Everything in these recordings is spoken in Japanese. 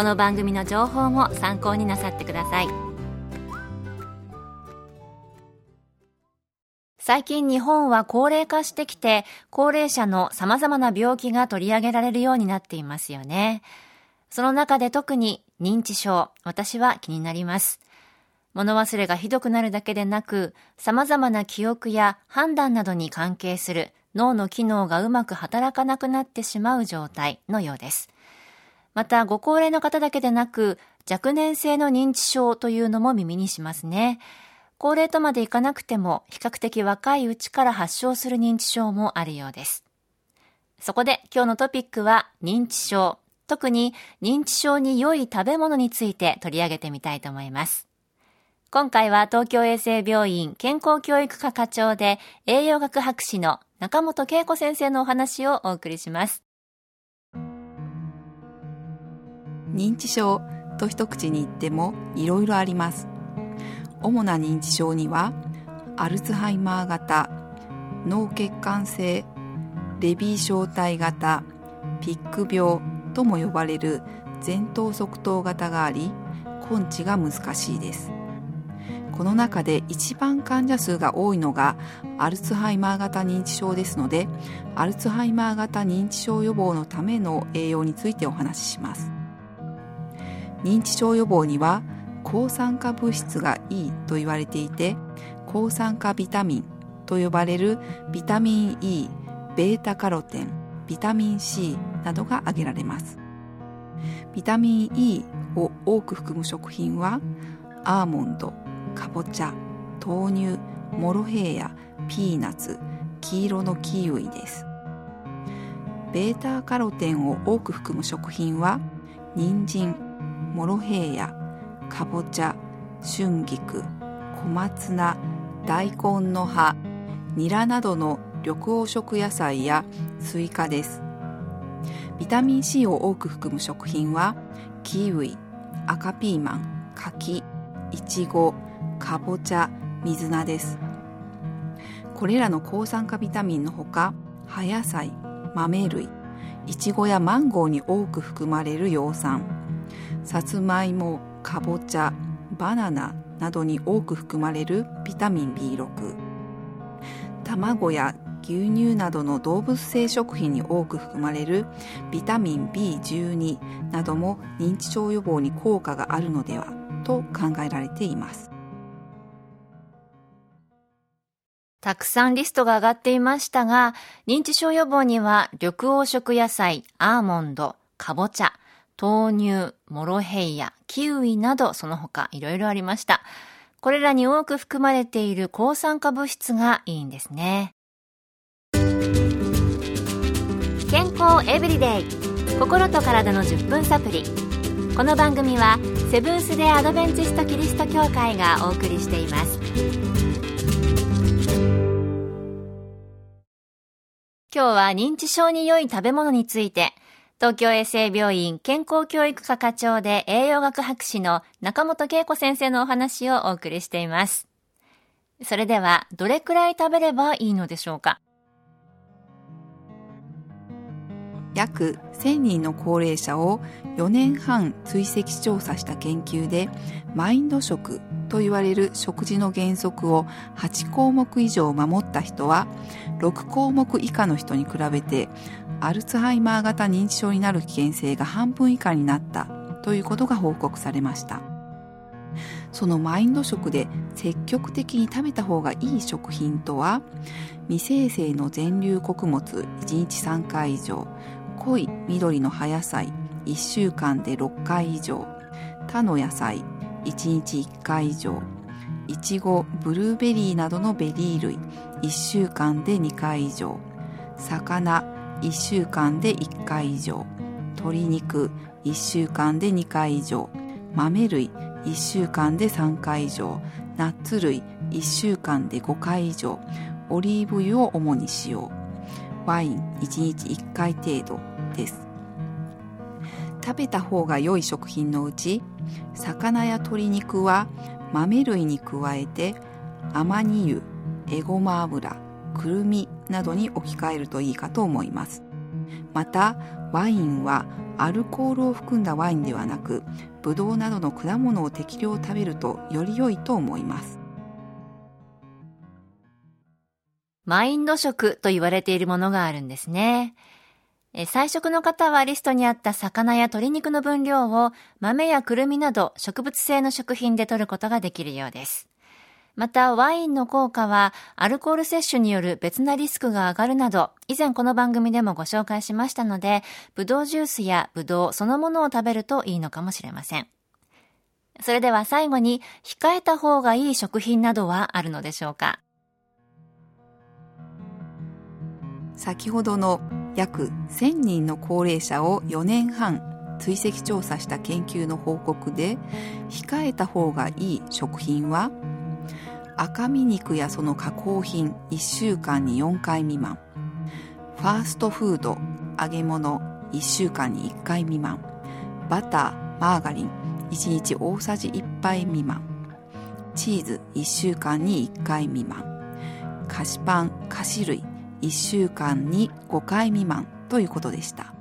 この番組の情報も参考になさってください。最近日本は高齢化してきて高齢者の様々な病気が取り上げられるようになっていますよね。その中で特に認知症私は気になります。物忘れがひどくなるだけでなく、様々な記憶や判断などに関係する脳の機能がうまく働かなくなってしまう状態のようです。また、ご高齢の方だけでなく、若年性の認知症というのも耳にしますね。高齢とまでいかなくても、比較的若いうちから発症する認知症もあるようです。そこで今日のトピックは認知症、特に認知症に良い食べ物について取り上げてみたいと思います。今回は東京衛生病院健康教育科課長で栄養学博士の中本恵子先生のお話をお送りします。認知症と一口に言ってもいろいろあります。主な認知症にはアルツハイマー型、脳血管性、レビー小体型、ピック病とも呼ばれる前頭側頭型があり根治が難しいです。この中で一番患者数が多いのがアルツハイマー型認知症ですのでアルツハイマー型認知症予防のための栄養についてお話しします認知症予防には抗酸化物質がいいと言われていて抗酸化ビタミンと呼ばれるビタミン E ベータカロテンビタミン C などが挙げられます。ビタミン E を多く含む食品はアーモンドかぼちゃ豆乳モロヘイヤピーナッツ黄色のキウイです。ベータカロテンを多く含む食品は人参モロヘイヤかぼちゃ春菊小松菜大根の葉ニラなどの緑黄色野菜やスイカです。ビタミン C を多く含む食品はキウイ赤ピーマン柿いちごかぼちゃ水菜です。これらの抗酸化ビタミンのほか葉野菜豆類いちごやマンゴーに多く含まれる葉酸。さつまいもかぼちゃバナナなどに多く含まれるビタミン B6 卵や牛乳などの動物性食品に多く含まれるビタミン B12 なども認知症予防に効果があるのではと考えられています。たくさんリストが上がっていましたが、認知症予防には緑黄色野菜、アーモンド、かぼちゃ、豆乳、モロヘイヤ、キウイなどその他いろいろありました。これらに多く含まれている抗酸化物質がいいんですね。健康エブリデイ心と体の10分サプリこの番組はセブンス・デ・アドベンチスト・キリスト教会がお送りしています今日は認知症に良い食べ物について、東京衛生病院健康教育科課長で栄養学博士の中本恵子先生のお話をお送りしています。それでは、どれくらい食べればいいのでしょうか？約1000人の高齢者を4年半追跡調査した研究でマインド食と言われる食事の原則を8項目以上守った人は6項目以下の人に比べてアルツハイマー型認知症になる危険性が半分以下になったということが報告されました。そのマインド食で積極的に食べた方がいい食品とは未精製の全粒穀物1日3回以上濃い緑の葉野菜1週間で6回以上他の野菜1日1回以上。いちごブルーベリーなどのベリー類。1週間で2回以上。魚1週間で1回以上。鶏肉1週間で2回以上。豆類1週間で3回以上。ナッツ類1週間で5回以上。オリーブ油を主に使用。ワイン1日1回程度です。食べた方が良い食品のうち魚や鶏肉は豆類に加えてアマニ油エゴマ油くるみなどに置き換えるといいかと思いますまたワインはアルコールを含んだワインではなくブドウなどの果物を適量食べるとより良いと思いますマインド食と言われているものがあるんですね。菜食の方はリストにあった魚や鶏肉の分量を豆やくるみなど植物性の食品で摂ることができるようです。また、ワインの効果は、アルコール摂取による別なリスクが上がるなど、以前この番組でもご紹介しましたので、ブドウジュースやブドウそのものを食べるといいのかもしれません。それでは最後に、控えた方がいい食品などはあるのでしょうか？先ほどの約1000人の高齢者を4年半追跡調査した研究の報告で控えた方がいい食品は赤身肉やその加工品1週間に4回未満。ファーストフード揚げ物1週間に1回未満。バターマーガリン1日大さじ1杯未満。チーズ1週間に1回未満。菓子パン菓子類1週間に5回未満ということでした。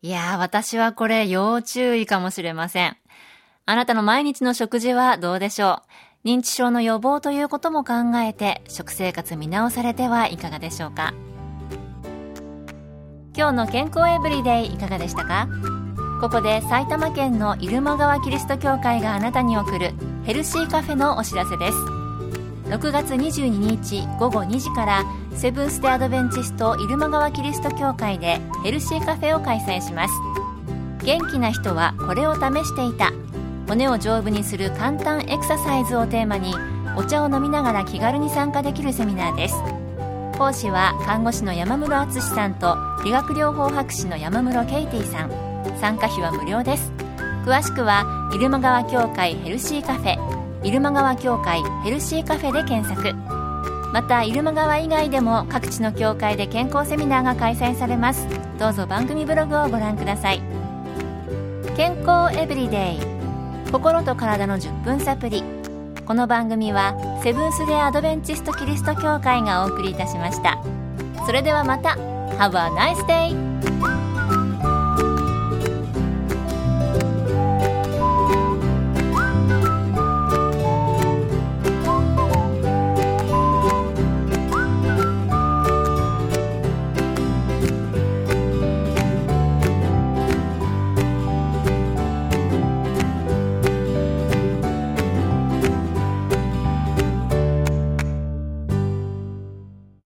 いやー、私はこれ要注意かもしれません。あなたの毎日の食事はどうでしょう？認知症の予防ということも考えて食生活見直されてはいかがでしょうか？今日の健康エブリデイいかがでしたか？ここで埼玉県の入間川キリスト教会があなたに送るヘルシーカフェのお知らせです6月22日午後2時からセブンス・デ・アドベンチスト入間川キリスト教会でヘルシーカフェを開催します。元気な人はこれを試していた。骨を丈夫にする簡単エクササイズをテーマにお茶を飲みながら気軽に参加できるセミナーです。講師は看護師の山室敦さんと理学療法博士の山室ケイティさん。参加費は無料です。詳しくは入間川協会ヘルシーカフェ。入間川協会ヘルシーカフェで検索。また入間川以外でも各地の協会で健康セミナーが開催されます。どうぞ番組ブログをご覧ください。健康エブリデイ。心と体の10分サプリこの番組はセブンス・デ・アドベンチスト・キリスト教会がお送りいたしました。それではまた。Have a nice day!